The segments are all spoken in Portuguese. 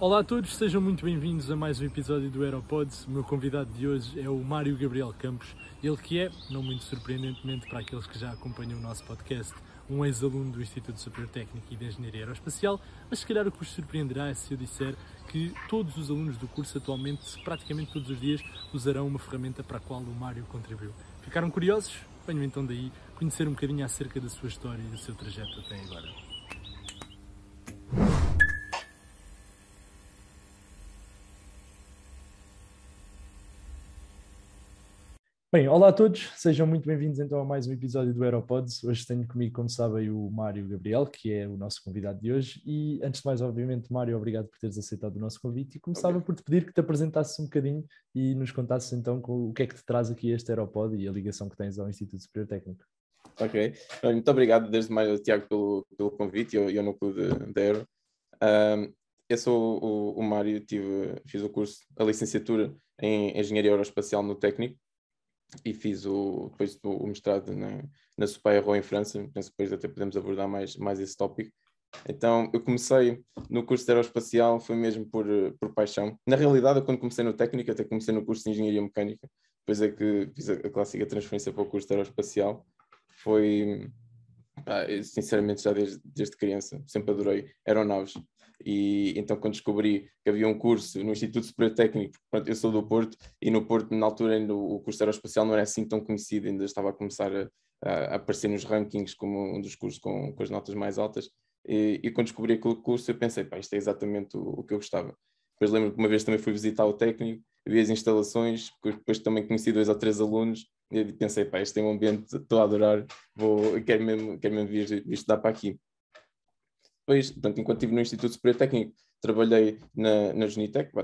Olá a todos, sejam muito bem-vindos a mais um episódio do Aeropods. O meu convidado de hoje é o Mário Gabriel Campos, ele que é, não muito surpreendentemente para aqueles que já acompanham o nosso podcast, um ex-aluno do Instituto Superior Técnico e de Engenharia Aeroespacial, mas se calhar o que vos surpreenderá é se eu disser que todos os alunos do curso atualmente, praticamente todos os dias, usarão uma ferramenta para a qual o Mário contribuiu. Ficaram curiosos? Venham então daí conhecer um bocadinho acerca da sua história e do seu trajeto até agora. Bem, olá a todos, sejam muito bem-vindos então a mais um episódio do Aeropods. Hoje tenho comigo, como sabem, o Mário Gabriel, que é o nosso convidado de hoje. E antes de mais, obviamente, Mário, obrigado por teres aceitado o nosso convite e começava okay. por te pedir que te apresentasses um bocadinho e nos contasses então o que é que te traz aqui este Aeropod e a ligação que tens ao Instituto Superior Técnico. Ok, muito obrigado desde mais, Tiago, pelo, pelo convite e ao, núcleo de Aero. Um, eu sou o, o Mário, tive, fiz o curso, a licenciatura em Engenharia Aeroespacial no Técnico e fiz o, depois o mestrado na, na Superior em França, penso depois até podemos abordar mais, mais esse tópico. Então, eu comecei no curso de aeroespacial, foi mesmo por, por paixão. Na realidade, quando comecei no técnico, até comecei no curso de engenharia mecânica, depois é que fiz a, a clássica transferência para o curso de aeroespacial. Foi, ah, sinceramente, já desde, desde criança, sempre adorei aeronaves. E então, quando descobri que havia um curso no Instituto Superior Técnico, pronto, eu sou do Porto, e no Porto, na altura, ainda o curso aeroespacial não era assim tão conhecido, ainda estava a começar a, a aparecer nos rankings como um dos cursos com, com as notas mais altas. E, e, quando descobri aquele curso, eu pensei, pá, isto é exatamente o, o que eu gostava. Depois lembro que uma vez também fui visitar o técnico, vi as instalações, depois também conheci dois ou três alunos, e pensei, pá, este é um ambiente, estou a adorar, vou, quero mesmo, quero mesmo vir estudar para aqui. Depois, portanto, enquanto estive no Instituto Superior Técnico, trabalhei na, na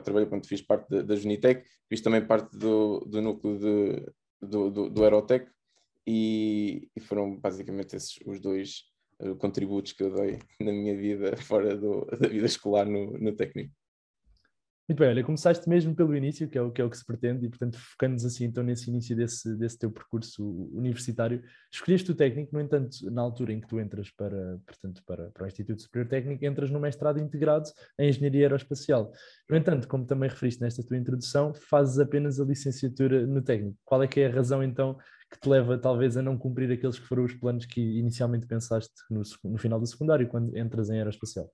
trabalhei quando fiz parte da, Junitec, fiz também parte do, do núcleo de, do, do, do Aerotec e, e, foram basicamente esses os dois uh, contributos que eu dei na minha vida fora do, da vida escolar no, no técnico. Muito bem, olha, começaste mesmo pelo início, que é o que, é o que se pretende, e portanto, focando-nos assim então nesse início desse, desse teu percurso universitário, escolheste o técnico, no entanto, na altura em que tu entras para, portanto, para, para o Instituto Superior Técnico, entras no mestrado integrado em Engenharia Aeroespacial. No entanto, como também referiste nesta tua introdução, fazes apenas a licenciatura no técnico. Qual é que é a razão então que te leva talvez a não cumprir aqueles que foram os planos que inicialmente pensaste no, no final do secundário, quando entras em Aeroespacial?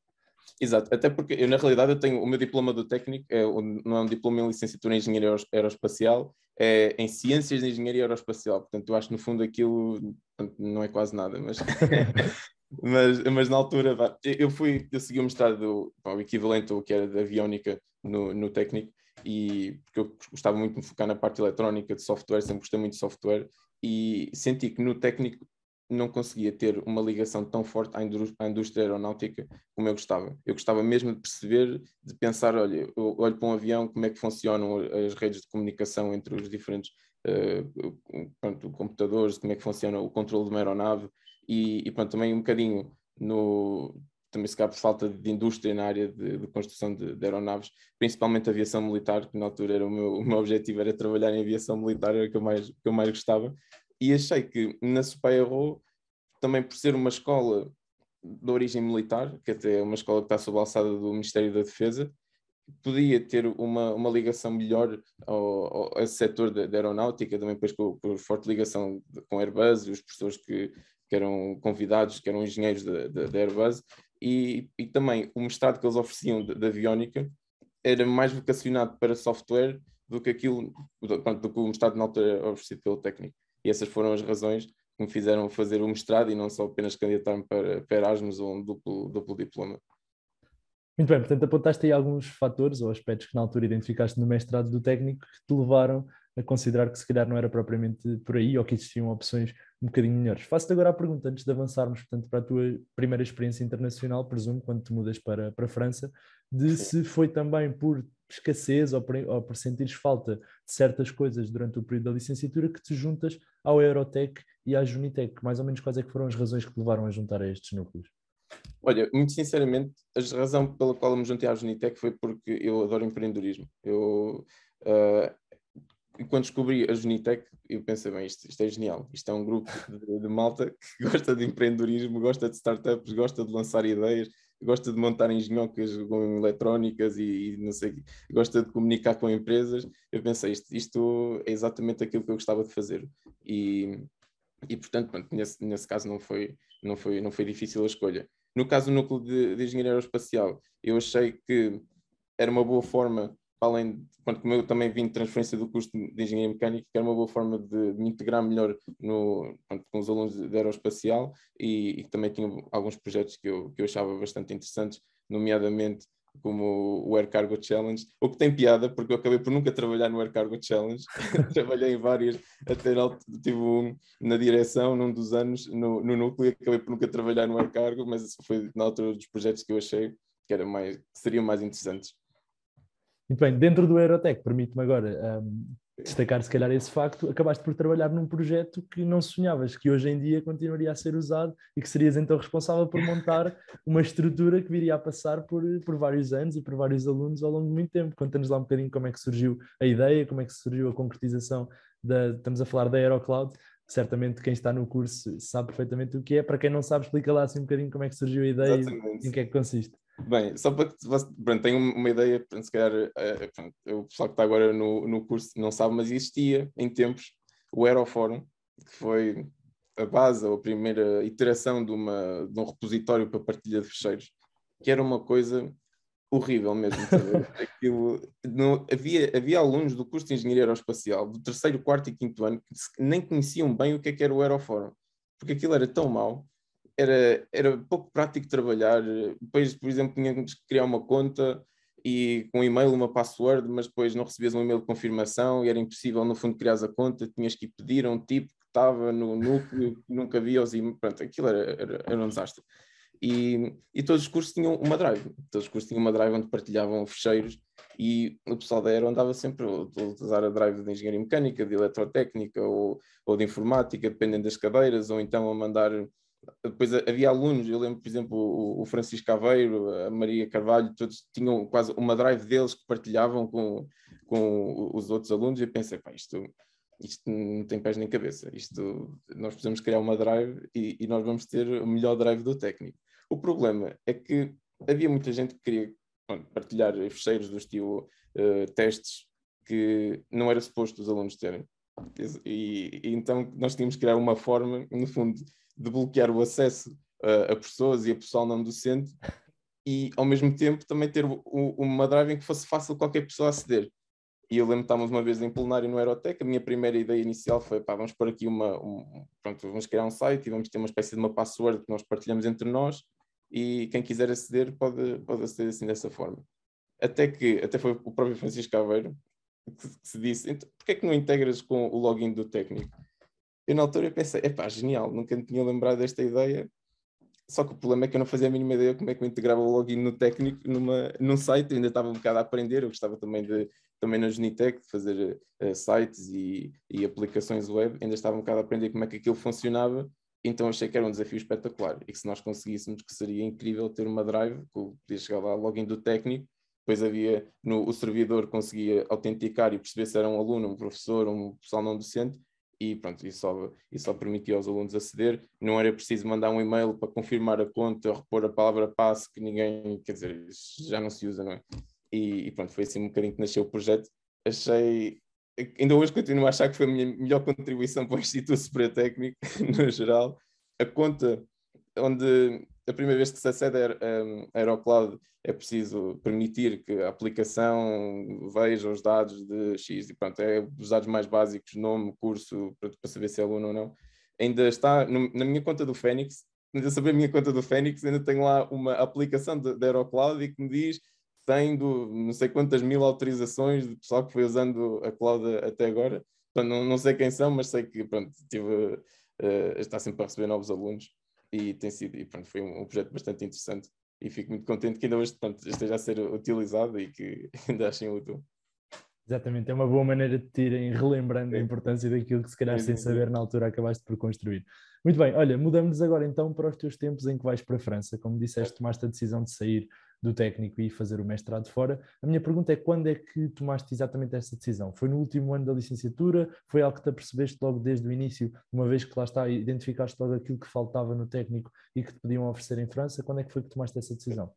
Exato, até porque eu na realidade eu tenho o meu diploma do técnico, é, não é um diploma em licenciatura em engenharia aeroespacial, é em ciências de engenharia aeroespacial, portanto eu acho que no fundo aquilo não é quase nada, mas, mas, mas na altura eu fui, eu segui o mestrado, o equivalente ao que era da aviónica no, no técnico, e porque eu gostava muito de me focar na parte eletrónica de software, sempre gostei muito de software, e senti que no técnico não conseguia ter uma ligação tão forte à, indústria aeronáutica como eu gostava. Eu gostava mesmo de perceber, de pensar, olha, eu olho para um avião, como é que funcionam as redes de comunicação entre os diferentes uh, pronto, computadores, como é que funciona o controle de uma aeronave e, e pronto, também um bocadinho no também se cabe falta de indústria na área de, de construção de, de, aeronaves, principalmente aviação militar, que na altura era o meu, o meu objetivo era trabalhar em aviação militar, era o que eu mais, que eu mais gostava, e achei que na Supaero, também por ser uma escola de origem militar, que até é uma escola que está sob a alçada do Ministério da Defesa, podia ter uma, uma ligação melhor ao, ao, esse setor da aeronáutica, também depois com, com forte ligação com Airbus, os professores que, que eram convidados, que eram engenheiros da Airbus, e, e também o mestrado que eles ofereciam da aviónica era mais vocacionado para software do que aquilo, pronto, do que o mestrado na altura oferecido pelo técnico. E essas foram as razões que me fizeram fazer o mestrado e não só apenas candidatar-me para, para Erasmus ou um duplo, duplo diploma. Muito bem, portanto apontaste aí alguns fatores ou aspectos que na altura identificaste no mestrado do técnico que te levaram a considerar que se calhar não era propriamente por aí ou que existiam opções um bocadinho melhores. Faço-te agora a pergunta, antes de avançarmos portanto, para a tua primeira experiência internacional, presumo, quando te mudas para, para a França, de se foi também por escassez ou por, ou por sentires falta de certas coisas durante o período da licenciatura que te juntas ao Eurotec e à Junitec. Mais ou menos quais é que foram as razões que te levaram a juntar a estes núcleos? Olha, muito sinceramente, a razão pela qual eu me juntei à Junitec foi porque eu adoro empreendedorismo. Eu, uh, quando descobri a Junitec, eu pensei, bem, isto, isto é genial. Isto é um grupo de, de, malta que gosta de empreendedorismo, gosta de startups, gosta de lançar ideias, gosta de montar engenhocas com eletrónicas e, e, não sei, gosta de comunicar com empresas. Eu pensei, isto, isto é exatamente aquilo que eu gostava de fazer. E, e portanto, pronto, nesse, nesse caso não foi, não, foi, não foi difícil a escolha. No caso do núcleo de, de engenharia aeroespacial, eu achei que era uma boa forma além de, quando, como eu também vim de transferência do curso de engenharia mecânica, que era uma boa forma de, me integrar melhor no, pronto, com os alunos de aeroespacial e, e, também tinha alguns projetos que eu, que eu achava bastante interessantes, nomeadamente como o Air Cargo Challenge, o que tem piada, porque eu acabei por nunca trabalhar no Air Cargo Challenge, trabalhei em várias, até tive um, na direção num dos anos no, no núcleo, acabei por nunca trabalhar no Air Cargo, mas foi na altura dos projetos que eu achei que, era mais, que seriam mais interessantes. Muito bem, dentro do Aerotech, permite-me agora um, destacar se calhar esse facto, acabaste por trabalhar num projeto que não sonhavas, que hoje em dia continuaria a ser usado e que serias então responsável por montar uma estrutura que viria a passar por, por vários anos e por vários alunos ao longo de muito tempo. Conta-nos lá um bocadinho como é que surgiu a ideia, como é que surgiu a concretização da, estamos a falar da Aerocloud, certamente quem está no curso sabe perfeitamente o que é, para quem não sabe explica lá assim um bocadinho como é que surgiu a ideia Exatamente. e em que é que consiste. Bem, só para que pronto, tenham uma ideia, se calhar pronto, o pessoal que está agora no, no curso não sabe, mas existia em tempos o Aeroforum, que foi a base, ou a primeira iteração de, uma, de um repositório para partilha de fecheiros, que era uma coisa horrível mesmo. Aquilo, não, havia, havia alunos do curso de Engenharia Aeroespacial, do terceiro, quarto e quinto ano, que nem conheciam bem o que, é que era o Aeroforum, porque aquilo era tão mau era, era pouco prático trabalhar. Depois, por exemplo, tínhamos que criar uma conta e com um e-mail, uma password, mas depois não recebias um e-mail de confirmação e era impossível, no fundo, criar a conta. Tinhas que pedir a um tipo que estava no núcleo, que nunca via os e Pronto, aquilo era, era, era um desastre. E, e, todos os cursos tinham uma drive. Todos os cursos tinham uma drive onde partilhavam fecheiros e o pessoal da Aero andava sempre a utilizar a drive de engenharia mecânica, de eletrotécnica ou, ou de informática, dependendo das cadeiras, ou então a mandar depois havia alunos, eu lembro, por exemplo, o, Francisco Aveiro, a Maria Carvalho, todos tinham quase uma drive deles que partilhavam com, com os outros alunos, e eu pensei, pá, isto, isto não tem pés nem cabeça, isto, nós precisamos criar uma drive e, e nós vamos ter o melhor drive do técnico. O problema é que havia muita gente que queria partilhar fecheiros do estilo uh, testes que não era suposto os alunos terem. E, e, então nós tínhamos que criar uma forma, no fundo, de bloquear o acesso a, a pessoas e a pessoal não docente e ao mesmo tempo também ter o, o, uma drive em que fosse fácil qualquer pessoa aceder. E eu lembro que estávamos uma vez em plenário no Aerotec, a minha primeira ideia inicial foi, pá, vamos pôr aqui uma, um, pronto, vamos criar um site e vamos ter uma espécie de uma password que nós partilhamos entre nós e quem quiser aceder pode, pode aceder assim dessa forma. Até que, até foi o próprio Francisco Aveiro que, que se disse, então, porquê é que não integras com o login do técnico? Eu na altura pensei, epá, genial, nunca me tinha lembrado desta ideia. Só que o problema é que eu não fazia a mínima ideia como é que eu integrava o login no técnico numa, num site, eu ainda estava um bocado a aprender, eu gostava também de também na Genitec de fazer uh, sites e, e aplicações web, ainda estava um bocado a aprender como é que aquilo funcionava, então achei que era um desafio espetacular. E que se nós conseguíssemos que seria incrível ter uma drive, que podia chegar lá login do técnico, depois havia no o servidor conseguia autenticar e perceber se era um aluno, um professor, um pessoal não docente, e pronto, isso só, isso só permitia aos alunos aceder. Não era preciso mandar um e-mail para confirmar a conta, repor a palavra passe, que ninguém, quer dizer, já não se usa, não é? E, e pronto, foi assim um bocadinho que nasceu o projeto. Achei, ainda hoje continuo a achar que foi a minha melhor contribuição para o Instituto Superior Técnico, no geral. A conta onde a primeira vez que se acede a Aerocloud é preciso permitir que a aplicação veja os dados de X e pronto, é os dados mais básicos, nome, curso, para, saber se é aluno ou não. Ainda está no, na minha conta do Fênix, ainda saber a minha conta do Fênix, ainda tenho lá uma aplicação da Aerocloud e que me diz tem do, não sei quantas mil autorizações de pessoal que foi usando a cloud até agora. Portanto, não, não sei quem são, mas sei que pronto, tive, uh, está sempre a receber novos alunos e tem sido, e pronto, foi um, um, projeto bastante interessante e fico muito contente que ainda hoje esteja a ser utilizado e que ainda achem útil. Exatamente, é uma boa maneira de te irem relembrando a importância daquilo que se calhar sem saber na altura acabaste por construir. Muito bem, olha, mudamos agora então para os teus tempos em que vais para a França. Como disseste, tomaste a decisão de sair do técnico e fazer o mestrado fora. A minha pergunta é quando é que tomaste exatamente essa decisão? Foi no último ano da licenciatura? Foi algo que te apercebeste logo desde o início, uma vez que lá está, identificaste logo aquilo que faltava no técnico e que te podiam oferecer em França? Quando é que foi que tomaste essa decisão?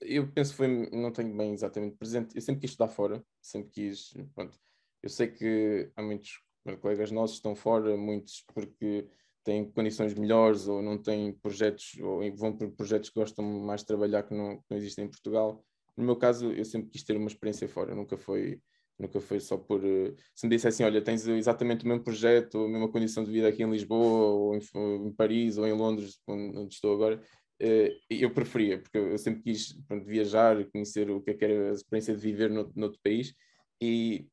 Eu penso que foi, não tenho bem exatamente presente, eu sempre quis estudar fora, sempre quis, pronto, eu sei que há muitos colegas nossos que estão fora, muitos porque têm condições melhores ou não têm projetos, ou vão por projetos que gostam mais de trabalhar que não, que não existem em Portugal. No meu caso, eu sempre quis ter uma experiência fora, nunca foi, nunca foi só por. Eh, se me dissessem, olha, tens exatamente o mesmo projeto, a mesma condição de vida aqui em Lisboa, ou em, em Paris, ou em Londres, onde estou agora, eh, eu preferia, porque eu sempre quis pronto, viajar, conhecer o que é que era a experiência de viver no, noutro país, e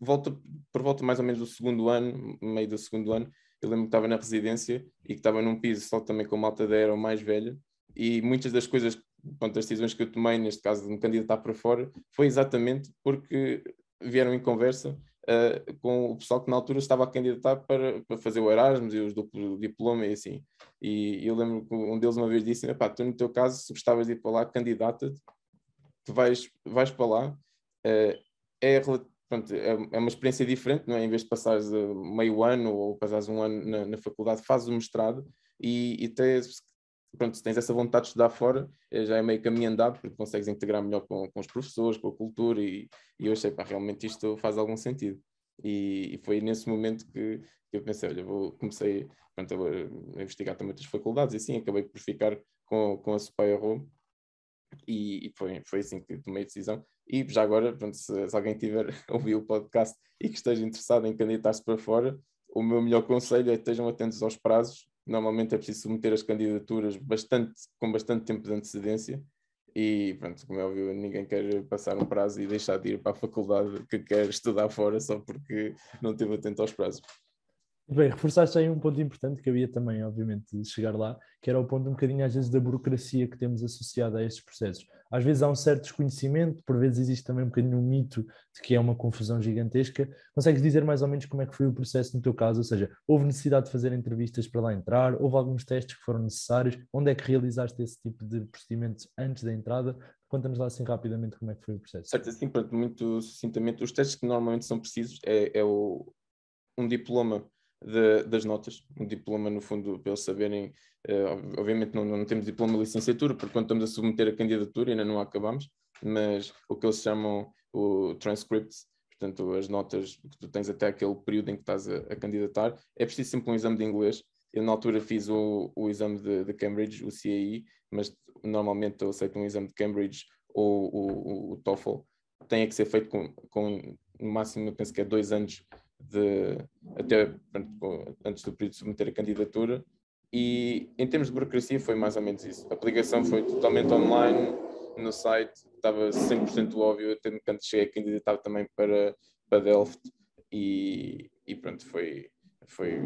volta, por volta mais ou menos do segundo ano, meio do segundo ano, eu lembro que estava na residência e que estava num piso só também com malta da era mais velha e muitas das coisas, pronto, as decisões que eu tomei, neste caso de me candidatar para fora, foi exatamente porque vieram em conversa uh, com o pessoal que na altura estava a candidatar para, para fazer o Erasmus e os duplo diploma e assim. E eu lembro que um deles uma vez disse, pá, tu no teu caso, se gostavas de ir para lá, candidata-te, tu vais, vais para lá, uh, é pronto, é, é, uma experiência diferente, não é? Em vez de passares meio ano ou passares um ano na, na faculdade, fazes o mestrado e, e tens, pronto, se tens essa vontade de estudar fora, eh, já é meio caminho andado, porque consegues integrar melhor com, com os professores, com a cultura, e, e eu achei, pá, realmente isto faz algum sentido. E, e foi nesse momento que, que, eu pensei, olha, vou, comecei pronto, a investigar também outras faculdades, e assim, acabei por ficar com, com a Supaya Rome, e, e, foi, foi assim que tomei a decisão. E já agora, pronto, se, se alguém tiver ouvido o podcast e que esteja interessado em candidatar-se para fora, o meu melhor conselho é que estejam atentos aos prazos. Normalmente é preciso submeter as candidaturas bastante, com bastante tempo de antecedência. E pronto, como é óbvio, ninguém quer passar um prazo e deixar de ir para a faculdade que quer estudar fora só porque não esteve atento aos prazos. Bem, reforçaste aí um ponto importante que havia também, obviamente, chegar lá, que era o ponto um bocadinho, às vezes, da burocracia que temos associada a estes processos. Às vezes há um certo desconhecimento, por vezes existe também um bocadinho um mito de que é uma confusão gigantesca. Consegues dizer mais ou menos como é que foi o processo no teu caso? Ou seja, houve necessidade de fazer entrevistas para lá entrar? Houve alguns testes que foram necessários? Onde é que realizaste esse tipo de procedimentos antes da entrada? Conta-nos lá assim rapidamente como é que foi o processo. Certo, assim, pronto, muito sucintamente, os testes que normalmente são precisos é, é o, um diploma de, das notas, um diploma no fundo para eles saberem, uh, obviamente não, não, temos diploma de licenciatura, porque quando estamos a submeter a candidatura ainda não acabamos, mas o que eles chamam o transcript, portanto as notas que tu tens até aquele período em que estás a, a candidatar, é preciso sempre um exame de inglês, eu na altura fiz o, o exame de, de, Cambridge, o CAI, mas normalmente eu aceito um exame de Cambridge ou o, o, o TOEFL, tem que ser feito com, com no máximo, eu penso que é dois anos de, até antes do período de submeter a candidatura. E em termos de burocracia foi mais ou menos isso. A aplicação foi totalmente online no site, estava 100% óbvio, até quando cheguei a candidatar também para, para Delft e, e pronto, foi, foi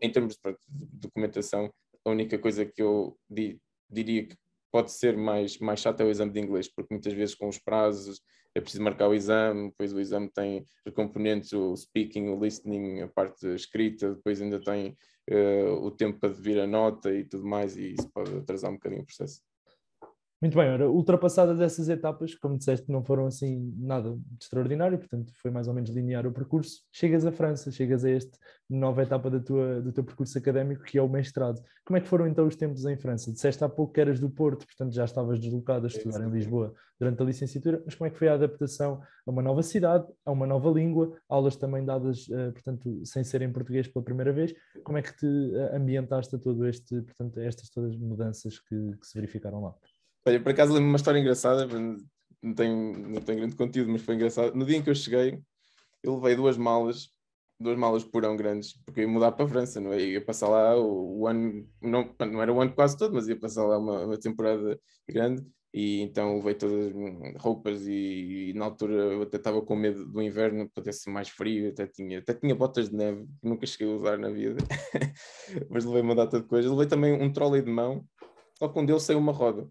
em termos de, de documentação, a única coisa que eu di, diria que pode ser mais, mais chato é o exame de inglês, porque muitas vezes com os prazos é preciso marcar o exame, depois o exame tem os componentes, o speaking, o listening, a parte escrita, depois ainda tem uh, o tempo para vir a nota e tudo mais, e isso pode atrasar um bocadinho o processo. Muito bem, ora, ultrapassadas essas etapas, como disseste, não foram assim nada de extraordinário, portanto foi mais ou menos linear o percurso. Chegas à França, chegas a esta nova etapa da tua, do teu percurso académico, que é o mestrado. Como é que foram então os tempos em França? Disseste há pouco que eras do Porto, portanto já estavas deslocado a estudar em Lisboa durante a licenciatura, mas como é que foi a adaptação a uma nova cidade, a uma nova língua, aulas também dadas, eh, portanto, sem ser em português pela primeira vez? Como é que te eh, ambientaste a todo este, portanto, a estas todas mudanças que, que se verificaram lá? Olha, por acaso lembro uma história engraçada, não tenho, não tenho grande conteúdo, mas foi engraçado. No dia em que eu cheguei, eu levei duas malas, duas malas porão grandes, porque ia mudar para a França, não é? Ia passar lá o, o, ano, não, não era o ano quase todo, mas ia passar lá uma, uma temporada grande. E então levei todas as roupas e, e, na altura eu até estava com medo do inverno, para ser mais frio, até tinha, até tinha botas de neve, que nunca cheguei a usar na vida, mas levei uma data de coisas. Levei também um trolley de mão, só que um deles saiu uma roda.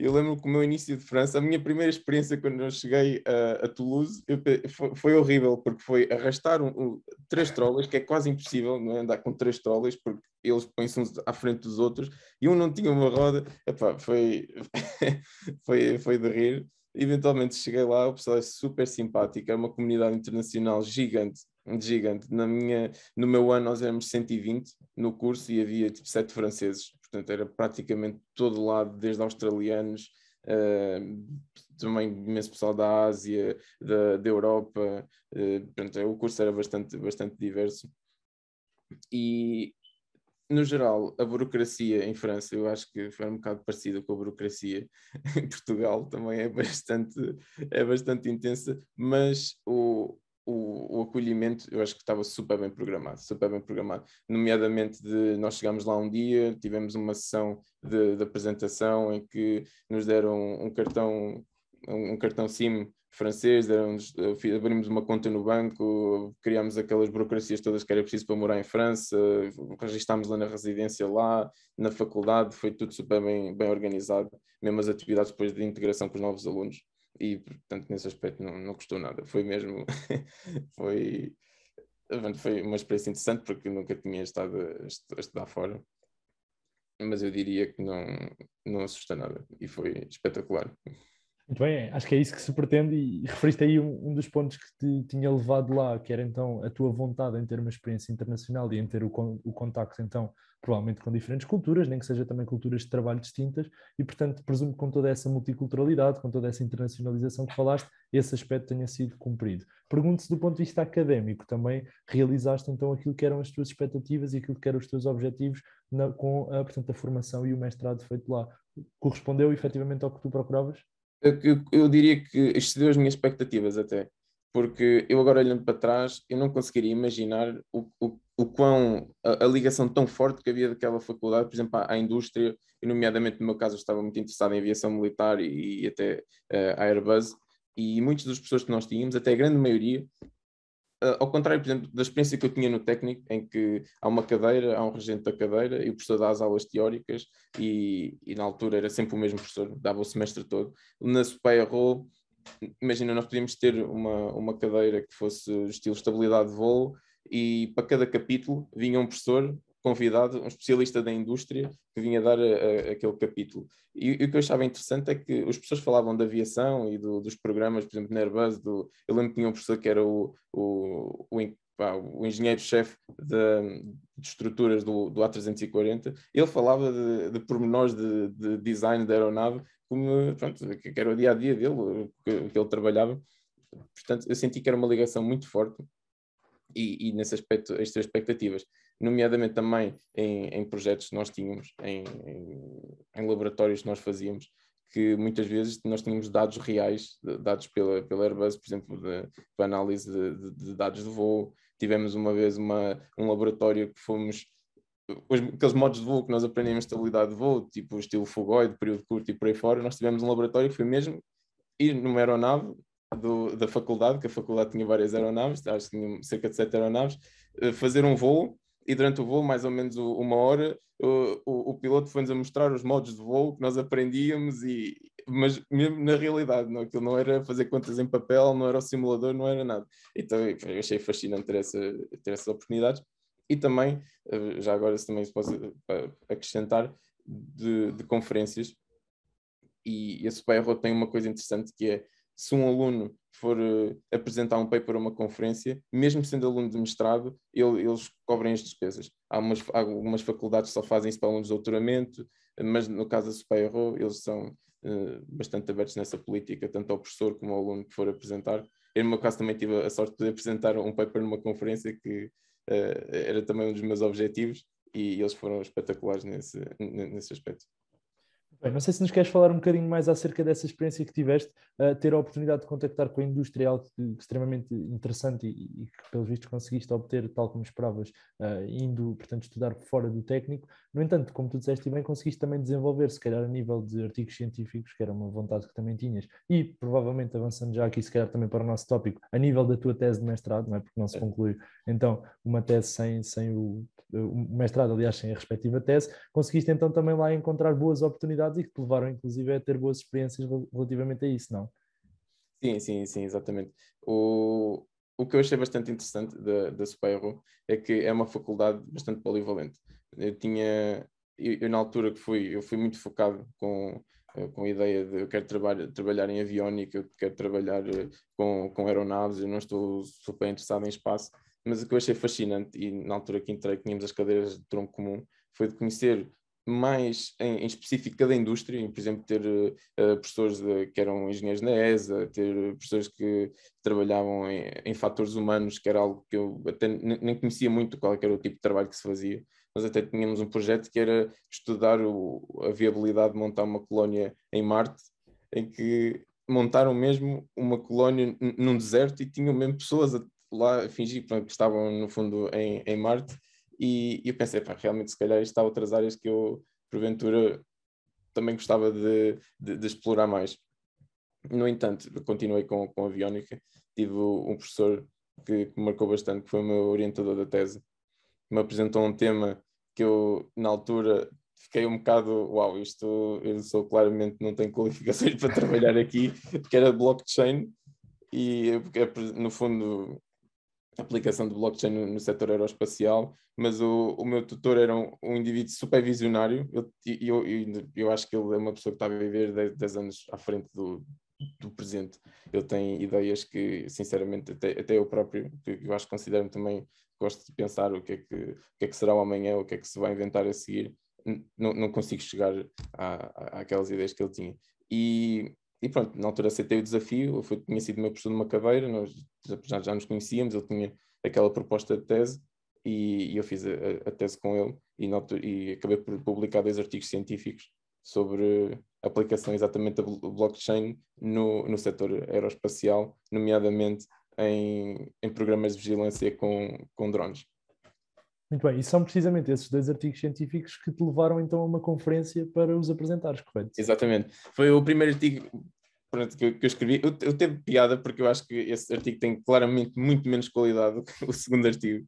Eu lembro que o meu início de França, a minha primeira experiência quando eu cheguei a, a Toulouse, eu, foi, foi, horrível, porque foi arrastar um, um, três trolas, que é quase impossível não é? andar com três trolas, porque eles põem-se uns à frente dos outros, e um não tinha uma roda. Epá, foi, foi, foi de rir. Eventualmente cheguei lá, o pessoal é super simpático, é uma comunidade internacional gigante, gigante. Na minha, no meu ano nós éramos 120 no curso e havia tipo sete franceses portanto era praticamente todo lado, desde australianos, uh, também imenso pessoal da Ásia, da, da Europa, uh, portanto, o curso era bastante, bastante diverso. E, no geral, a burocracia em França, eu acho que foi um bocado parecida com a burocracia em Portugal, também é bastante, é bastante intensa, mas o, o, o, acolhimento eu acho que estava super bem programado, super bem programado, nomeadamente de nós chegámos lá um dia, tivemos uma sessão de, de apresentação em que nos deram um cartão, um, cartão SIM francês, abrimos uma conta no banco, criámos aquelas burocracias todas que era preciso para morar em França, registámos lá na residência lá, na faculdade, foi tudo super bem, bem organizado, mesmo as atividades depois de integração com os novos alunos e portanto nesse aspecto não, não custou nada. Foi mesmo, foi, foi uma experiência interessante porque nunca tinha estado a, estudar fora, mas eu diria que não, não assusta nada e foi espetacular. Muito bem, acho que é isso que se pretende e referiste aí um, um, dos pontos que te tinha levado lá, que era então a tua vontade em ter uma experiência internacional e em ter o, o contacto então provavelmente com diferentes culturas, nem que seja também culturas de trabalho distintas e portanto presumo que com toda essa multiculturalidade, com toda essa internacionalização que falaste, esse aspecto tenha sido cumprido. Pergunto-se do ponto de vista académico, também realizaste então aquilo que eram as tuas expectativas e aquilo que eram os teus objetivos na, com a, portanto, a formação e o mestrado feito lá. Correspondeu efetivamente ao que tu procuravas? Eu, eu, eu diria que excedeu as minhas expectativas até, porque eu agora olhando para trás, eu não conseguiria imaginar o, o, o quão, a, a, ligação tão forte que havia daquela faculdade, por exemplo, à, à, indústria, e nomeadamente no meu caso eu estava muito interessado em aviação militar e, e até uh, Airbus, e muitas das pessoas que nós tínhamos, até a grande maioria, Uh, ao contrário, por exemplo, da experiência que eu tinha no técnico, em que há uma cadeira, há um regente da cadeira e o professor dá as aulas teóricas e, e na altura era sempre o mesmo professor, dava o semestre todo. Na Supeia Roll, imagina, nós podíamos ter uma, uma cadeira que fosse estilo estabilidade de voo e para cada capítulo vinha um professor convidado, um especialista da indústria, que vinha dar a, a, aquele capítulo. E, e, o que eu achava interessante é que as pessoas falavam da aviação e do, dos programas, por exemplo, na Airbus, do, eu lembro que tinha um professor que era o, o, o, o engenheiro-chefe de, de, estruturas do, do A340, ele falava de, de pormenores de, de design da aeronave, como, pronto, que era o dia-a-dia -dia dele, que, que ele trabalhava. Portanto, eu senti que era uma ligação muito forte e, e, nesse aspecto as expectativas nomeadamente também em, em projetos que nós tínhamos, em, em, em, laboratórios que nós fazíamos, que muitas vezes nós tínhamos dados reais, dados pela, pela Airbus, por exemplo, de análise de, de, dados de voo. Tivemos uma vez uma, um laboratório que fomos. Os, aqueles modos de voo que nós aprendemos estabilidade de voo, tipo estilo fogoide, período curto e por aí fora, nós tivemos um laboratório que foi mesmo ir numa aeronave do, da faculdade, que a faculdade tinha várias aeronaves, acho que tinha cerca de sete aeronaves, eh, fazer um voo e durante o voo, mais ou menos uma hora, o, o, o piloto foi-nos a mostrar os modos de voo que nós aprendíamos, e, mas mesmo na realidade, não, aquilo não era fazer contas em papel, não era o simulador, não era nada. Então eu achei fascinante ter, essa, ter essas oportunidades. E também, eh, já agora se também se pode eh, acrescentar, de, de conferências. E esse bairro tem uma coisa interessante que é se um aluno for uh, apresentar um paper ou uma conferência, mesmo sendo aluno de mestrado, ele, eles cobrem as despesas. Há, umas, algumas faculdades que só fazem isso para alunos de doutoramento, mas no caso da SPAERO, eles são uh, bastante abertos nessa política, tanto ao professor como ao aluno que for apresentar. Eu, no meu caso, também tive a sorte de poder apresentar um paper numa conferência que uh, era também um dos meus objetivos e eles foram espetaculares nesse, nesse aspecto. Bem, não sei se nos queres falar um bocadinho mais acerca dessa experiência que tiveste, uh, ter a oportunidade de contactar com a indústria é algo extremamente interessante e, e, que, pelos vistos, conseguiste obter tal como esperavas, uh, indo, portanto, estudar fora do técnico. No entanto, como tu disseste bem, conseguiste também desenvolver, se calhar, a nível de artigos científicos, que era uma vontade que também tinhas, e provavelmente avançando já aqui, se calhar, também para o nosso tópico, a nível da tua tese de mestrado, não é? Porque não se conclui, então, uma tese sem, sem o o mestrado, aliás, sem a respectiva tese, conseguiste então também lá encontrar boas oportunidades e que te levaram, inclusive, a ter boas experiências relativamente a isso, não? Sim, sim, sim, exatamente. O, o que eu achei bastante interessante da, da Superro é que é uma faculdade bastante polivalente. Eu tinha, eu, eu na altura que fui, eu fui muito focado com eh, com a ideia de eu quero trabalhar, trabalhar em aviónica, eu quero trabalhar eh, com, com aeronaves, eu não estou super interessado em espaço, mas o que eu achei fascinante, e na altura que entrei, tínhamos as cadeiras de tronco comum, foi de conhecer mais em, em específico cada indústria, por exemplo, ter uh, professores de, que eram engenheiros na ESA, ter professores que trabalhavam em, em fatores humanos, que era algo que eu até nem conhecia muito qual era o tipo de trabalho que se fazia, nós até tínhamos um projeto que era estudar o, a viabilidade de montar uma colónia em Marte, em que montaram mesmo uma colónia num deserto e tinham mesmo pessoas lá a fingir que estavam no fundo em, em Marte e, e eu pensei, pá, realmente se calhar isto há outras áreas que eu porventura também gostava de, de, de explorar mais. No entanto, continuei com, com aviónica, tive um professor que, que me marcou bastante, que foi o meu orientador da tese, me apresentou um tema que eu, na altura, fiquei um bocado, uau, isto eu sou claramente não tenho qualificações para trabalhar aqui, porque era blockchain e no fundo aplicação de blockchain no, no setor aeroespacial, mas o, o meu tutor era um, um indivíduo super visionário, eu, eu, eu, eu, acho que ele é uma pessoa que está a viver 10, 10 anos à frente do, do presente. Ele tem ideias que, sinceramente, até, até eu próprio, que eu acho que considero-me também, gosto de pensar o que, é que, o que é que será o amanhã, o que é que se vai inventar a seguir, não, não consigo chegar àquelas ideias que ele tinha. E, e pronto, na altura aceitei o desafio, eu fui, tinha sido meu professor numa cadeira, nós já, já nos conhecíamos, ele tinha aquela proposta de tese, e, e eu fiz a, a, tese com ele, e, e acabei por publicar dois artigos científicos sobre a aplicação exatamente da blockchain no, no setor aeroespacial, nomeadamente em, em programas de vigilância com, com drones. Muito bem, e são precisamente esses dois artigos científicos que te levaram então a uma conferência para os apresentares, correto? Exatamente. Foi o primeiro artigo pronto, que, eu, que eu escrevi. Eu, eu teve piada porque eu acho que esse artigo tem claramente muito menos qualidade do que o segundo artigo.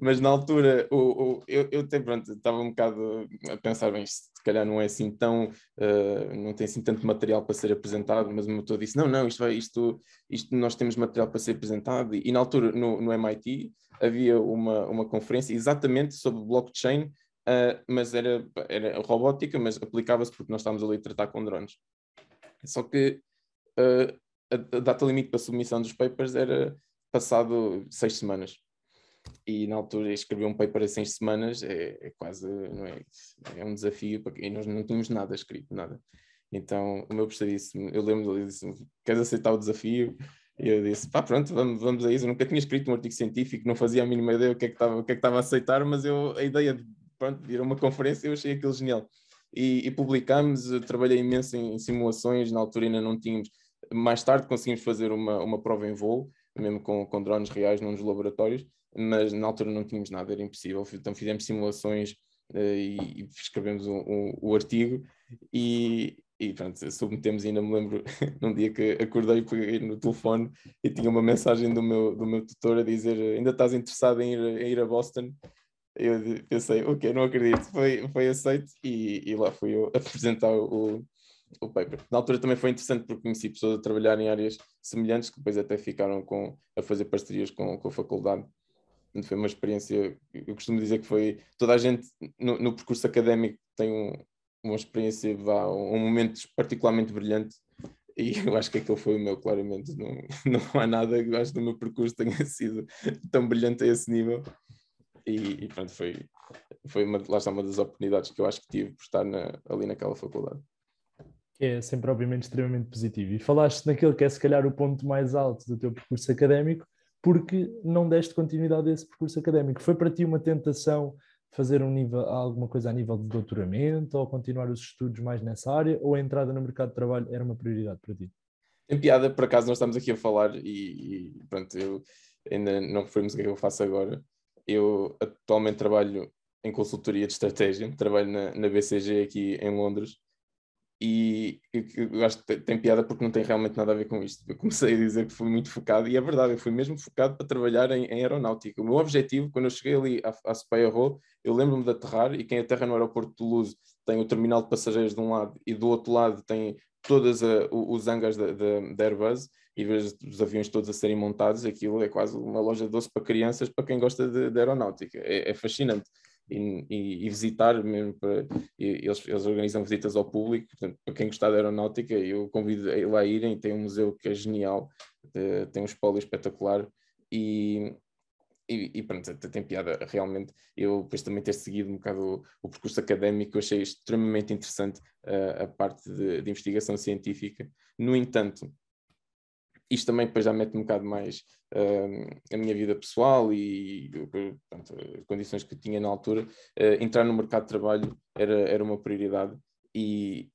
Mas na altura o, o, eu, eu pronto, estava um bocado a pensar, bem, isto se calhar não é assim tão, uh, não tem assim tanto material para ser apresentado, mas o meu disse, não, não, isto, vai, isto, isto nós temos material para ser apresentado. E, e na altura, no, no MIT, havia uma, uma conferência exatamente sobre blockchain, uh, mas era, era robótica, mas aplicava-se porque nós estávamos ali a tratar com drones. Só que uh, a data limite para submissão dos papers era passado seis semanas. E na altura escrever um paper em seis semanas é, é quase, não é? É um desafio, porque, e nós não tínhamos nada escrito, nada. Então o meu professor disse, eu lembro ele disse, queres aceitar o desafio? E eu disse, pá, pronto, vamos, vamos a isso. Eu nunca tinha escrito um artigo científico, não fazia a mínima ideia o que é que estava, o que é que estava a aceitar, mas eu, a ideia de, pronto, de ir a uma conferência, eu achei aquilo genial. E, e publicámos, trabalhei imenso em, em, simulações, na altura ainda não tínhamos, mais tarde conseguimos fazer uma, uma prova em voo, mesmo com, com drones reais num dos laboratórios, mas na altura não tínhamos nada, era impossível. Então fizemos simulações uh, e, e, escrevemos o um, artigo e, e pronto, submetemos, ainda me lembro num dia que acordei, peguei no telefone e tinha uma mensagem do meu, do meu tutor a dizer ainda estás interessado em ir, em ir a Boston? Eu pensei, ok, não acredito, foi, foi aceito e, e lá fui eu apresentar o, o paper. Na altura também foi interessante porque conheci pessoas a trabalhar em áreas semelhantes que depois até ficaram com, a fazer parcerias com, com a faculdade. Foi uma experiência, eu costumo dizer que foi, toda a gente no, no percurso académico tem um, uma experiência, um momento particularmente brilhante e eu acho que aquele foi o meu, claramente. Não, não há nada que eu acho que o meu percurso tenha sido tão brilhante a esse nível. E, e pronto, foi, foi uma, lá está uma das oportunidades que eu acho que tive por estar na, ali naquela faculdade. É sempre, obviamente, extremamente positivo. E falaste naquele que é, se calhar, o ponto mais alto do teu percurso académico, porque não deste continuidade a esse percurso académico. Foi para ti uma tentação fazer um nível, alguma coisa a nível de doutoramento ou continuar os estudos mais nessa área ou a entrada no mercado de trabalho era uma prioridade para ti? Em piada, por acaso nós estamos aqui a falar e, e pronto, eu ainda não referimos o que é que eu faço agora. Eu atualmente trabalho em consultoria de estratégia, trabalho na, na BCG aqui em Londres e, eu acho que tem piada porque não tem realmente nada a ver com isto. Eu comecei a dizer que fui muito focado, e é verdade, eu fui mesmo focado para trabalhar em, em aeronáutica. O meu objetivo, quando eu cheguei ali à, à Speyerro, eu lembro-me de aterrar, e quem aterra no aeroporto de Toulouse tem o terminal de passageiros de um lado, e do outro lado tem todos os hangars da, da, da Airbus, e vejo os aviões todos a serem montados, aquilo é quase uma loja de doce para crianças, para quem gosta de, de aeronáutica. É, é fascinante e, e, e visitar mesmo para, eles, eles organizam visitas ao público, portanto, para quem gostar da aeronáutica, eu convido a lá irem, tem um museu que é genial, de, tem um espólio espetacular e, e, e pronto, tem piada realmente. Eu depois também ter seguido um bocado o, o percurso académico, achei extremamente interessante uh, a parte de, de, investigação científica. No entanto, isto também depois já mete um bocado mais uh, a minha vida pessoal e as condições que tinha na altura. Uh, entrar no mercado de trabalho era, era uma prioridade e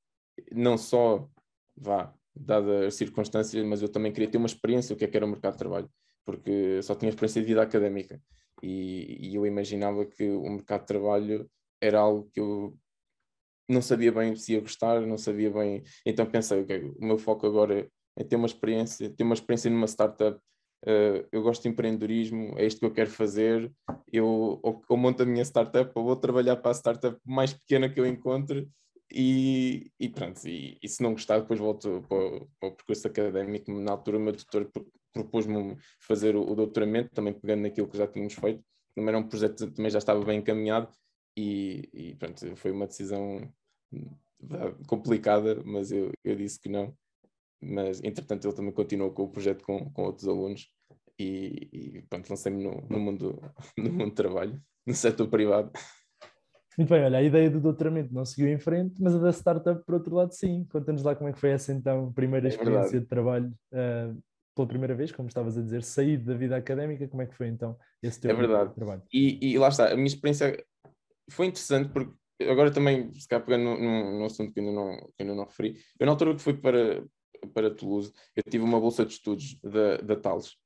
não só, vá, dadas as circunstâncias, mas eu também queria ter uma experiência o que é que era o mercado de trabalho, porque só tinha experiência de vida académica e, e eu imaginava que o mercado de trabalho era algo que eu não sabia bem se ia gostar, não sabia bem. Então pensei, ok, o meu foco agora é ter uma experiência, ter uma experiência numa startup. Uh, eu gosto de empreendedorismo, é isto que eu quero fazer. Eu ou, monto a minha startup, ou vou trabalhar para a startup mais pequena que eu encontre e, e pronto. E, e, se não gostar, depois volto para o, para o percurso académico. Na altura, o meu tutor propôs-me fazer o, o, doutoramento, também pegando naquilo que já tínhamos feito. Também era um projeto também já estava bem encaminhado e, e pronto, foi uma decisão hum, complicada, mas eu, eu disse que não mas entretanto ele também continuou com o projeto com, com outros alunos e, e pronto, lancei-me no, no, mundo, no mundo do trabalho, no setor privado. Muito bem, olha, a ideia do doutoramento não seguiu em frente, mas a da startup, por outro lado, sim. Conta-nos lá como é que foi essa então primeira é experiência de trabalho uh, pela primeira vez, como estavas a dizer, sair da vida académica, como é que foi então esse teu é verdade. trabalho? E, e lá está, a minha experiência foi interessante porque agora também, se calhar pegando num, assunto que ainda, não, que ainda não referi, eu na altura que fui para, para Toulouse, eu tive uma bolsa de estudos da, da Thales.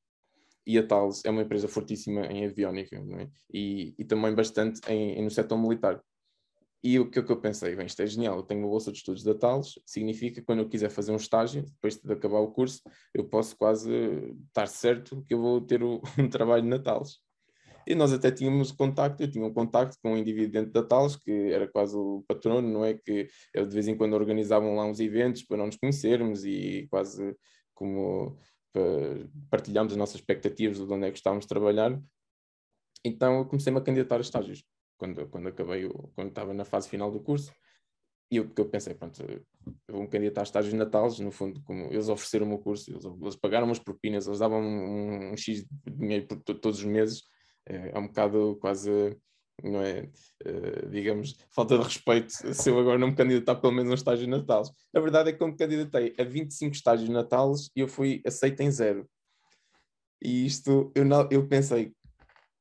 E a Thales é uma empresa fortíssima em aviónica é? e, e, também bastante em, no setor militar. E o que, é que eu pensei? Bem, isto é genial, eu tenho uma bolsa de estudos da Thales, significa que quando eu quiser fazer um estágio, depois de acabar o curso, eu posso quase estar certo que eu vou ter o, um trabalho na Thales. E nós até tínhamos contacto, eu tinha um contacto com um indivíduo dentro da Talos, que era quase o patrono, não é? Que eu de vez em quando organizavam lá uns eventos para não nos conhecermos e quase como partilhámos as nossas expectativas de onde é que estávamos a trabalhar. Então eu comecei-me a candidatar a estágios, quando, quando acabei, quando estava na fase final do curso. E eu, eu pensei, pronto, eu vou-me candidatar a estágios natais, no fundo, como eles ofereceram o meu curso, eles, eles pagaram umas propinas, eles davam um, um X de dinheiro por todos os meses, é, é um bocado quase, não é, uh, digamos, falta de respeito se eu agora não me candidatar pelo menos um estágio de. A verdade é que eu me candidatei a 25 estágios de e eu fui aceito em zero. E isto, eu, não, eu pensei,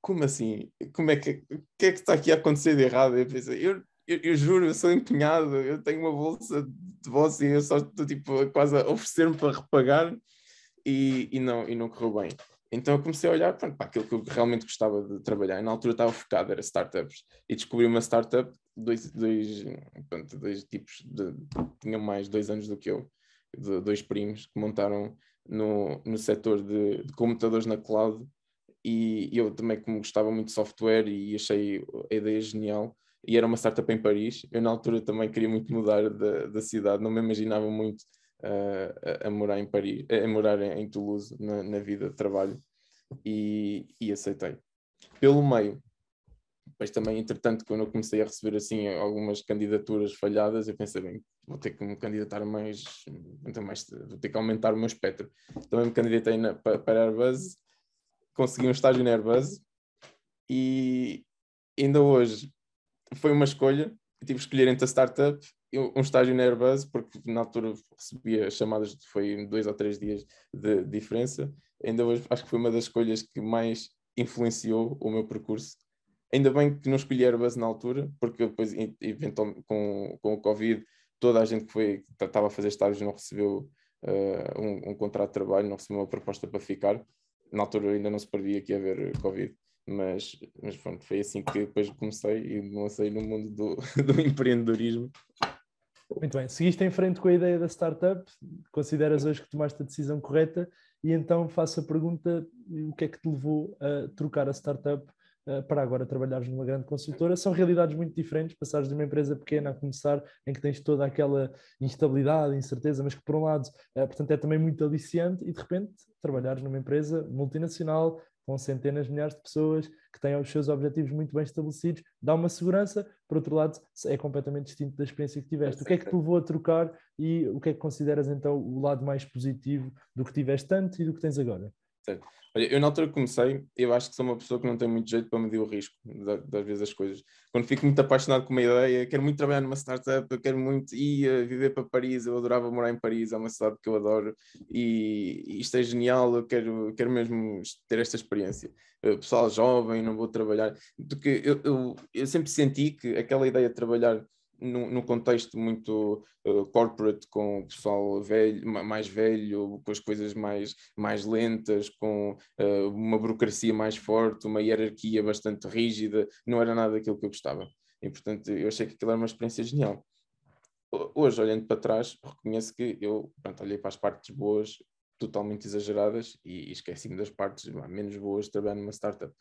como assim? Como é que, o que é que está aqui a acontecer de errado? Eu pensei, eu, eu, eu, juro, eu sou empenhado, eu tenho uma bolsa de voz e eu só estou tipo, quase a oferecer-me para repagar e, e, não, e não correu bem. Então eu comecei a olhar pronto, para aquilo que eu realmente gostava de trabalhar. E na altura estava focado, era startups. E descobri uma startup, dois, dois, pronto, dois tipos, de, tinham mais dois anos do que eu, de, dois primos, que montaram no, no setor de, de computadores na cloud. E eu também, como gostava muito de software e achei a ideia genial, e era uma startup em Paris. Eu, na altura, também queria muito mudar da, da cidade, não me imaginava muito a, a, morar em Paris, a morar em, em Toulouse na, na, vida de trabalho e, e, aceitei. Pelo meio, depois também, entretanto, quando eu comecei a receber assim algumas candidaturas falhadas, eu pensei, bem, vou ter que me candidatar mais, então mais vou ter que aumentar o meu espectro. Também me candidatei na, para, para Airbus, consegui um estágio na Airbus e ainda hoje foi uma escolha, tive que escolher entre a startup um estágio na Airbus, porque na altura recebia chamadas, foi dois ou três dias de diferença. Ainda hoje acho que foi uma das escolhas que mais influenciou o meu percurso. Ainda bem que não escolhi Airbus na altura, porque depois, eventualmente, com, com o Covid, toda a gente que foi estava a fazer estágios não recebeu uh, um, um, contrato de trabalho, não recebeu uma proposta para ficar. Na altura ainda não se previa que ia haver Covid, mas, mas pronto, foi assim que depois comecei e me lancei no mundo do, do empreendedorismo Muito bem, seguiste em frente com a ideia da startup, consideras hoje que tomaste a decisão correta e então faço a pergunta: o que é que te levou a trocar a startup uh, para agora trabalhares numa grande consultora? São realidades muito diferentes, passares de uma empresa pequena a começar, em que tens toda aquela instabilidade, incerteza, mas que por um lado, uh, portanto, é também muito aliciante e de repente trabalhares numa empresa multinacional com centenas de milhares de pessoas que têm os seus objetivos muito bem estabelecidos, dá uma segurança, por outro lado, é completamente distinto da experiência que tiveste. O que é que te levou a trocar e o que é que consideras então o lado mais positivo do que tiveste antes e do que tens agora? Certo. Olha, eu na altura que comecei, eu acho que sou uma pessoa que não tem muito jeito para medir o risco das vezes as coisas. Quando fico muito apaixonado com uma ideia, quero muito trabalhar numa startup, eu quero muito ir viver para Paris, eu adorava morar em Paris, é uma cidade que eu adoro e, e isto é genial, eu quero, quero mesmo ter esta experiência. Pessoal jovem, não vou trabalhar, porque eu, eu, eu sempre senti que aquela ideia de trabalhar num, contexto muito uh, corporate, com o pessoal velho, mais velho, com as coisas mais, mais lentas, com uh, uma burocracia mais forte, uma hierarquia bastante rígida, não era nada daquilo que eu gostava. E, portanto, eu achei que aquilo era uma experiência genial. Hoje, olhando para trás, reconheço que eu pronto, olhei para as partes boas, totalmente exageradas, e, e esqueci-me das partes menos boas de trabalhar numa startup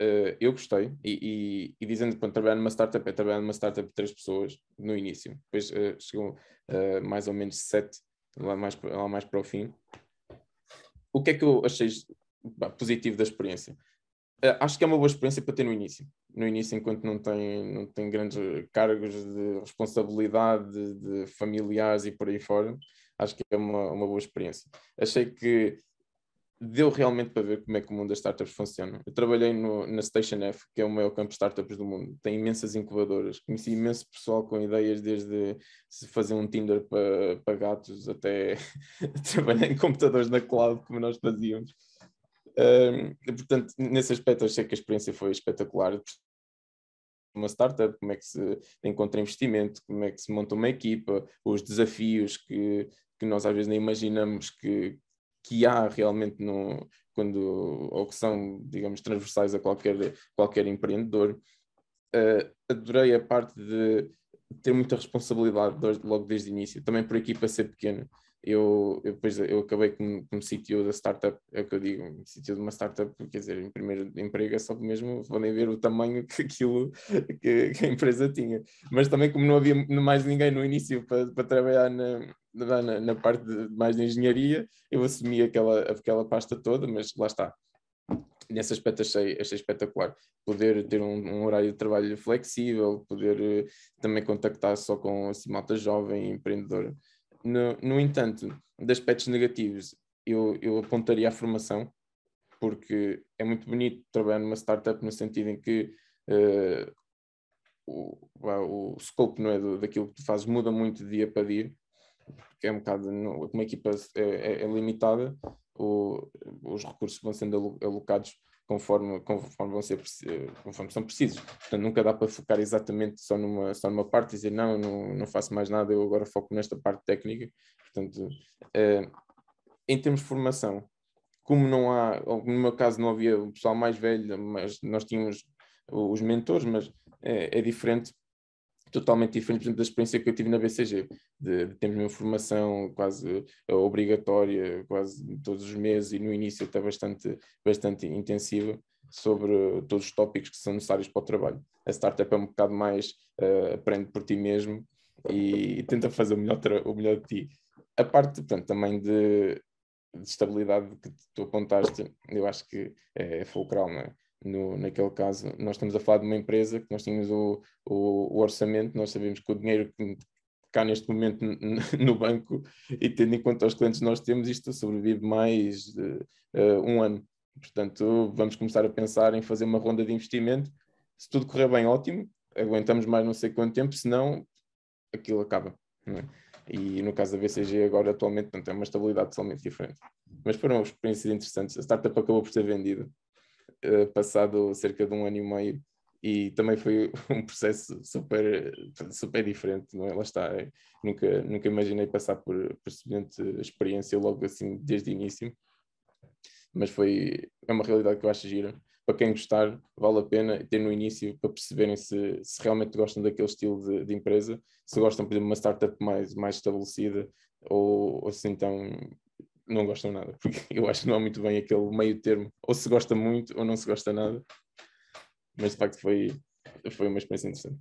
uh, eu gostei, e, e, e dizendo que trabalhar numa startup é trabalhar numa startup de três pessoas no início, depois uh, chegou uh, mais ou menos sete, lá mais, lá mais para o fim. O que é que eu achei bah, positivo da experiência? acho que é uma boa experiência para ter no início. No início, enquanto não tem, não tem grandes cargos de responsabilidade, de, de familiares e por aí fora, acho que é uma, uma boa experiência. Achei que deu realmente para ver como é que o mundo das startups funciona. Eu trabalhei no, na Station F, que é o maior campo de startups do mundo. Tem imensas incubadoras. Conheci imenso pessoal com ideias desde fazer um Tinder para, para gatos até trabalhar em computadores na cloud, como nós fazíamos. Um, portanto, nesse aspecto, achei que a experiência foi espetacular. Uma startup, como é que se encontra investimento, como é que se monta uma equipa, os desafios que, que nós às vezes nem imaginamos que, que há realmente no, quando, ou que são, digamos, transversais a qualquer, qualquer empreendedor. Uh, adorei a parte de ter muita responsabilidade logo desde o início, também por a equipa ser pequena eu, eu depois eu acabei como, como CTO da startup, é o que eu digo, CTO de uma startup, quer dizer, em primeiro emprego é só mesmo podem ver o tamanho que aquilo que, que, a empresa tinha. Mas também como não havia mais ninguém no início para, para trabalhar na, na, na parte de, mais de engenharia, eu assumi aquela, aquela pasta toda, mas lá está. Nesse aspecto achei, achei espetacular. Poder ter um, um horário de trabalho flexível, poder uh, também contactar só com assim, malta jovem, empreendedora. No, no entanto, de aspectos negativos, eu, eu apontaria a formação, porque é muito bonito trabalhar numa startup no sentido em que uh, o, o scope não é do, daquilo que tu fazes muda muito de dia para dia, porque é um bocado, uma equipa é, é, é limitada, o, os recursos vão sendo alocados conforme, conforme vão ser conforme são precisos. Portanto, nunca dá para focar exatamente só numa, só numa parte e dizer não, não, não faço mais nada, eu agora foco nesta parte técnica. Portanto, eh, em termos de formação, como não há, no meu caso não havia o pessoal mais velho, mas nós tínhamos os mentores, mas é, é diferente totalmente diferente exemplo, da experiência que eu tive na BCG, de, de termos uma formação quase uh, obrigatória, quase todos os meses e no início até bastante, bastante intensiva sobre todos os tópicos que são necessários para o trabalho. A startup é um bocado mais uh, aprende por ti mesmo e, e tenta fazer o melhor, o melhor de ti. A parte, portanto, também de, de estabilidade que tu apontaste, eu acho que é fulcral, não é? No, naquele caso, nós estamos a falar de uma empresa que nós tínhamos o, o, o orçamento, nós sabemos que o dinheiro que cá neste momento no banco e tendo em conta os clientes que nós temos, isto sobrevive mais uh, um ano. Portanto, vamos começar a pensar em fazer uma ronda de investimento. Se tudo correr bem, ótimo, aguentamos mais não sei quanto tempo, senão aquilo acaba. É? E no caso da BCG, agora atualmente, portanto, é uma estabilidade totalmente diferente. Mas foram experiências interessantes. A startup acabou por ser vendida uh, passado cerca de um ano e meio e também foi um processo super, super diferente, não é? Lá está, é, nunca, nunca imaginei passar por, por semelhante experiência logo assim desde o início, mas foi, é uma realidade que eu acho gira. para quem gostar, vale a pena ter no início para perceberem se, se realmente gostam daquele estilo de, de empresa, se gostam, por exemplo, de uma startup mais, mais estabelecida ou, ou se então não gostam nada, porque eu acho que não há muito bem aquele meio termo, ou se gosta muito ou não se gosta nada, mas de facto foi, foi uma experiência interessante.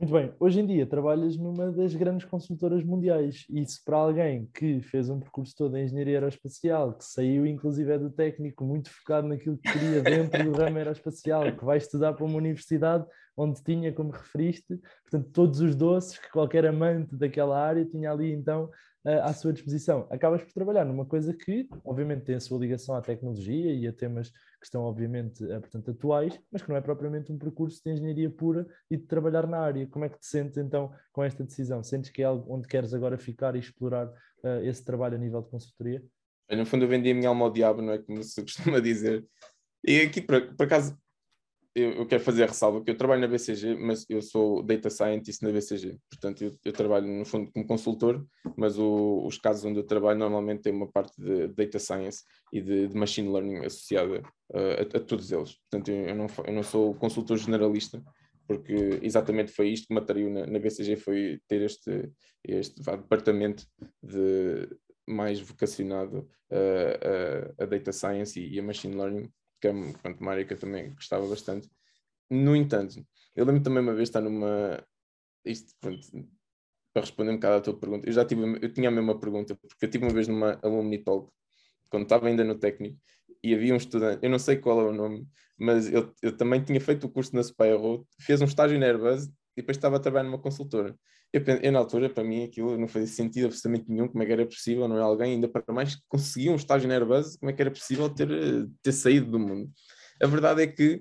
Muito bem, hoje em dia trabalhas numa das grandes consultoras mundiais. Isso para alguém que fez um percurso todo em engenharia aeroespacial, que saiu inclusive é do técnico, muito focado naquilo que queria dentro do ramo aeroespacial, que vai estudar para uma universidade onde tinha, como referiste, portanto, todos os doces que qualquer amante daquela área tinha ali então à sua disposição. Acabas por trabalhar numa coisa que, obviamente, tem a sua ligação à tecnologia e a temas que estão, obviamente, uh, portanto, atuais, mas que não é propriamente um percurso de engenharia pura e de trabalhar na área. Como é que te sentes, então, com esta decisão? Sentes que é algo onde queres agora ficar e explorar uh, esse trabalho a nível de consultoria? No fundo, eu vendi a minha alma ao diabo, não é como se costuma dizer. E aqui, por, por acaso, eu, eu, quero fazer a ressalva que eu trabalho na BCG, mas eu sou data scientist na BCG, portanto eu, eu trabalho no fundo como consultor, mas o, os casos onde eu trabalho normalmente têm uma parte de data science e de, de machine learning associada uh, a, a, todos eles. Portanto eu, eu, não, eu não sou consultor generalista, porque exatamente foi isto que me atraiu na, na BCG, foi ter este, este vá, departamento de, mais vocacionado uh, a, a data science e, e a machine learning que é pronto, uma área que eu também gostava bastante. No entanto, eu lembro também uma vez estar numa. Isto, pronto, para responder um bocado à tua pergunta, eu já tive, eu tinha a mesma pergunta, porque eu tive uma vez numa Alumni Talk, quando estava ainda no técnico, e havia um estudante, eu não sei qual é o nome, mas eu, eu também tinha feito o curso na Spyro, fez um estágio na Airbus e depois estava a trabalhar numa consultora. Eu, eu, na altura, para mim, aquilo não fazia sentido absolutamente nenhum, como é que era possível, não é alguém, ainda para mais que conseguia um estágio na Airbus, como é que era possível ter, ter saído do mundo. A verdade é que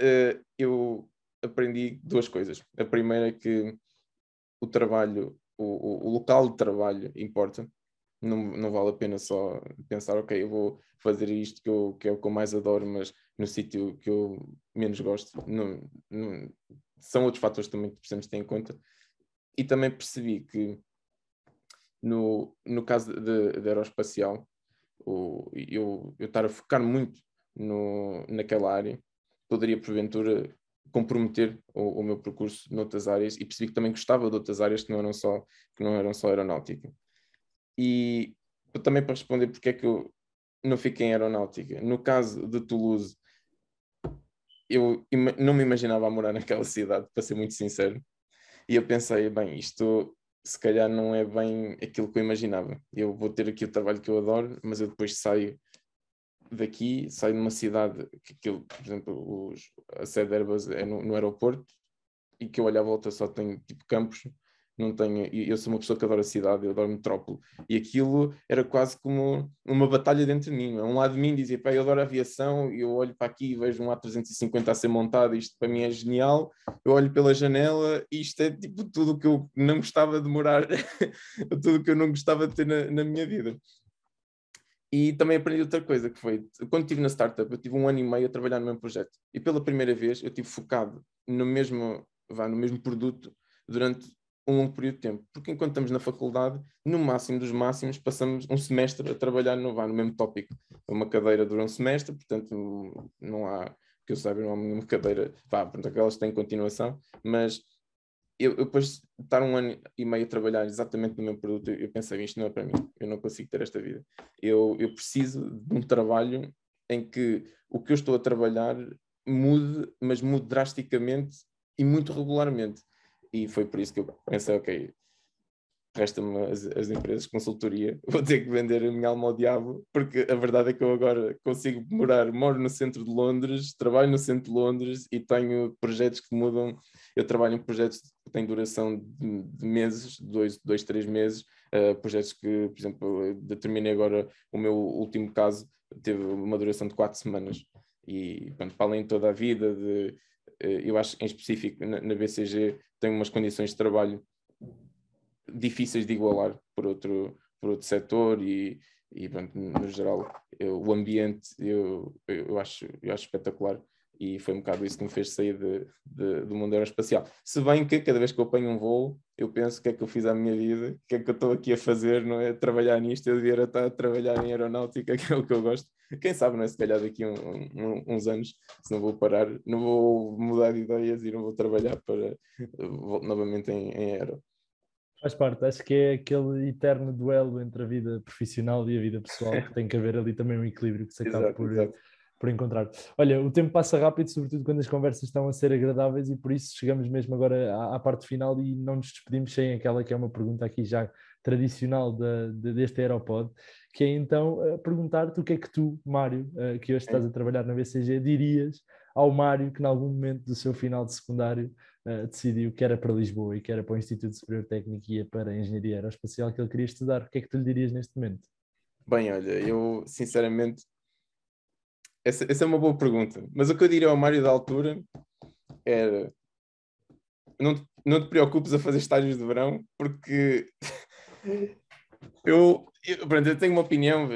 uh, eu aprendi duas coisas. A primeira é que o trabalho, o, o, local de trabalho importa. Não, não vale a pena só pensar, ok, eu vou fazer isto que, eu, que é o que eu mais adoro, mas no sítio que eu menos gosto. Não, não, são outros fatores também que precisamos ter em conta e também percebi que no, no caso de aeroespacial, eu, eu estar a focar muito no, naquela área poderia porventura comprometer o, o, meu percurso noutras áreas e percebi que também gostava de outras áreas que não eram só, que não eram só aeronáutica. E também para responder porque é que eu não fiquei em aeronáutica. No caso de Toulouse, eu não me imaginava a morar naquela cidade, para ser muito sincero. E eu pensei, bem, isto se calhar não é bem aquilo que eu imaginava. Eu vou ter aqui o trabalho que eu adoro, mas eu depois saio daqui, saio numa cidade que aquilo, por exemplo, os, a sede Airbus é no, no aeroporto e que eu olho à volta só tem tipo campos não tenho, eu sou uma pessoa que adora a cidade, eu adoro metrópole, e aquilo era quase como uma batalha dentro de mim. Um lado de mim dizia, pá, eu adoro a aviação, eu olho para aqui e vejo um A350 a ser montado, isto para mim é genial. Eu olho pela janela e isto é tipo tudo o que eu não gostava de morar, tudo o que eu não gostava de ter na, na minha vida. E também aprendi outra coisa, que foi, quando estive na startup, eu tive um ano e meio a trabalhar no mesmo projeto. E pela primeira vez eu estive focado no mesmo, vá, no mesmo produto durante um longo período de tempo. Porque enquanto estamos na faculdade, no máximo dos máximos, passamos um semestre a trabalhar no, no mesmo tópico. Uma cadeira dura um semestre, portanto, não há, que eu saiba, não há nenhuma cadeira, vá, portanto, aquelas têm continuação, mas eu, eu, depois de estar um ano e meio a trabalhar exatamente no mesmo produto, eu pensei, isto não é para mim, eu não consigo ter esta vida. Eu, eu preciso de um trabalho em que o que eu estou a trabalhar mude, mas mude drasticamente e muito regularmente. E foi por isso que eu pensei, ok, resta-me as, as, empresas de consultoria, vou ter que vender a minha alma ao diabo, porque a verdade é que eu agora consigo morar, moro no centro de Londres, trabalho no centro de Londres e tenho projetos que mudam. Eu trabalho em projetos que têm duração de, de meses, dois, dois, três meses, uh, projetos que, por exemplo, determinei agora o meu último caso, teve uma duração de quatro semanas. E, pronto, para além de toda a vida, de, eu acho em específico na, na BCG tem umas condições de trabalho difíceis de igualar por outro, por outro setor e, e pronto, no geral eu, o ambiente eu, eu, acho, eu acho espetacular e foi um bocado isso que me fez sair de, de, do mundo aeroespacial. Se bem que cada vez que eu apanho um voo, eu penso o que é que eu fiz à minha vida, o que é que eu estou aqui a fazer, não é? Trabalhar nisto, eu devia estar a trabalhar em aeronáutica, que é o que eu gosto. Quem sabe, não é? Se calhar daqui um, um, uns anos, se não vou parar, não vou mudar de ideias e não vou trabalhar para novamente em, em aero. Faz parte, acho que é aquele eterno duelo entre a vida profissional e a vida pessoal, que tem que haver ali também um equilíbrio que se acaba exato, por, exato por encontrar. Olha, o tempo passa rápido, sobretudo quando as conversas estão a ser agradáveis, e por isso chegamos mesmo agora à, à parte final e não nos despedimos sem aquela que é uma pergunta aqui já tradicional de, de, deste Aeropod, que é então uh, perguntar-te o que é que tu, Mário, uh, que hoje estás a trabalhar na BCG, dirias ao Mário que, em algum momento do seu final de secundário, uh, decidiu que era para Lisboa e que era para o Instituto Superior Técnico e ia para a Engenharia Aeroespacial que ele queria estudar. O que é que tu lhe dirias neste momento? Bem, olha, eu sinceramente essa, essa é uma boa pergunta. Mas o que eu diria ao Mário da altura era: não, não te preocupes a fazer estágios de verão, porque eu, eu, pronto, eu tenho uma opinião,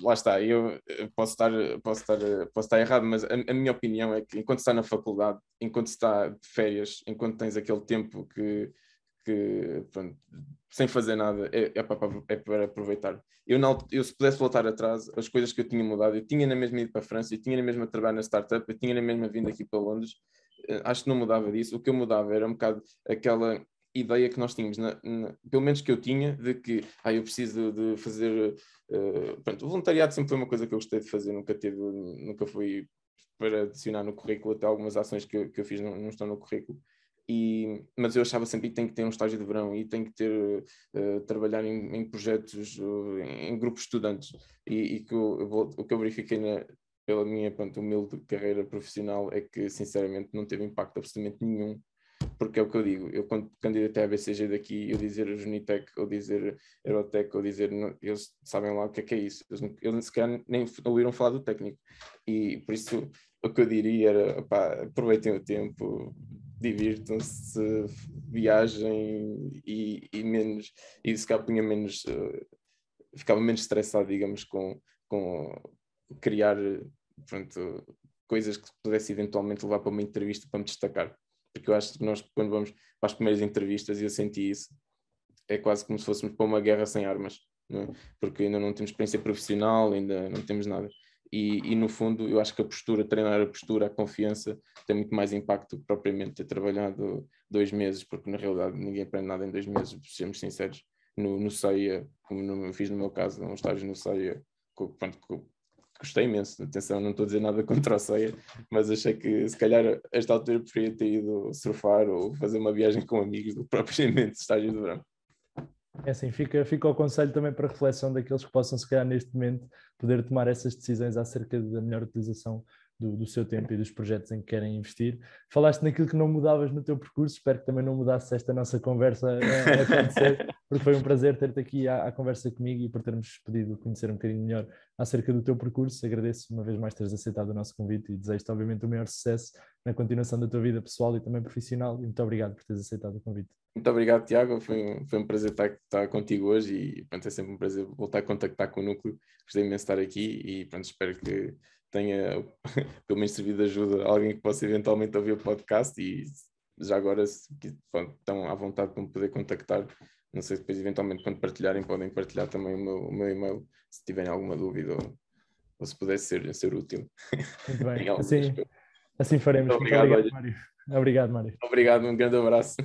lá está, eu posso estar, posso estar, posso estar errado, mas a, a, minha opinião é que enquanto está na faculdade, enquanto está de férias, enquanto tens aquele tempo que, que pronto, sem fazer nada, é, é, para, é para aproveitar. Eu, não, eu, se pudesse voltar atrás, as coisas que eu tinha mudado, eu tinha na mesma ido para a França, eu tinha na mesma trabalho na startup, eu tinha na mesma vindo aqui para Londres, eh, acho que não mudava disso. O que eu mudava era um bocado aquela ideia que nós tínhamos, na, na, pelo menos que eu tinha, de que ah, eu preciso de fazer. Uh, pronto, o voluntariado sempre foi uma coisa que eu gostei de fazer, nunca teve, nunca fui para adicionar no currículo, até algumas ações que que eu fiz não, não estão no currículo. E, mas eu achava sempre que tem que ter um estágio de verão e tem que ter uh, trabalhar em, em projetos, uh, em grupos de estudantes e, e que eu, eu vou, o que eu verifiquei na, pela minha pronto, humilde carreira profissional é que sinceramente não teve impacto absolutamente nenhum porque é o que eu digo, eu quando candidatei à BCG daqui, eu dizer Junitec, ou dizer Aerotec, ou dizer, eles sabem lá o que é que é isso, eles, eles sequer nem ouviram falar do técnico, e por isso o que eu diria era, pá, aproveitem o tempo, divirtam-se, viajem e, e, menos, e se calhar punha menos, uh, ficava menos estressado, digamos, com, com criar pronto, coisas que pudesse eventualmente levar para uma entrevista para me destacar. Porque eu acho que nós, quando vamos para as primeiras entrevistas, e eu senti isso, é quase como se fôssemos para uma guerra sem armas, é? porque ainda não temos experiência profissional, ainda não temos nada. E, e, no fundo eu acho que a postura, treinar a postura, a confiança tem muito mais impacto que propriamente ter trabalhado dois meses, porque na realidade ninguém aprende nada em dois meses, sejamos sinceros. No, no CEIA, como no, fiz no meu caso, um estágio no CEIA, pronto, gostei imenso. Atenção, não estou a dizer nada contra a CEIA, mas achei que se calhar esta altura preferia ter ido surfar ou fazer uma viagem com amigos do que propriamente estágio de verão. É assim, fica, fica o conselho também para reflexão daqueles que possam, se calhar, neste momento, poder tomar essas decisões acerca da melhor utilização do, do, seu tempo e dos projetos em que querem investir. Falaste naquilo que não mudavas no teu percurso, espero que também não mudasses esta nossa conversa a, a acontecer, porque foi um prazer ter-te aqui à, à, conversa comigo e por termos podido conhecer um bocadinho melhor acerca do teu percurso. Agradeço uma vez mais teres aceitado o nosso convite e desejo-te, obviamente, o maior sucesso na continuação da tua vida pessoal e também profissional. E muito obrigado por teres aceitado o convite. Muito obrigado, Tiago. Foi um, foi um prazer estar, estar contigo hoje e pronto, é sempre um prazer voltar a contactar com o núcleo. Gostei imenso de estar aqui e pronto, espero que tenha pelo menos servido de ajuda a alguém que possa eventualmente ouvir o podcast e já agora se, pronto, estão à vontade para me poder contactar. Não sei se depois eventualmente quando partilharem podem partilhar também o meu, o meu e-mail se tiverem alguma dúvida ou, ou se pudesse ser, ser útil. Muito bem, assim, assim faremos. Muito obrigado, obrigado, Mário. Obrigado, Mário. Obrigado, um grande abraço.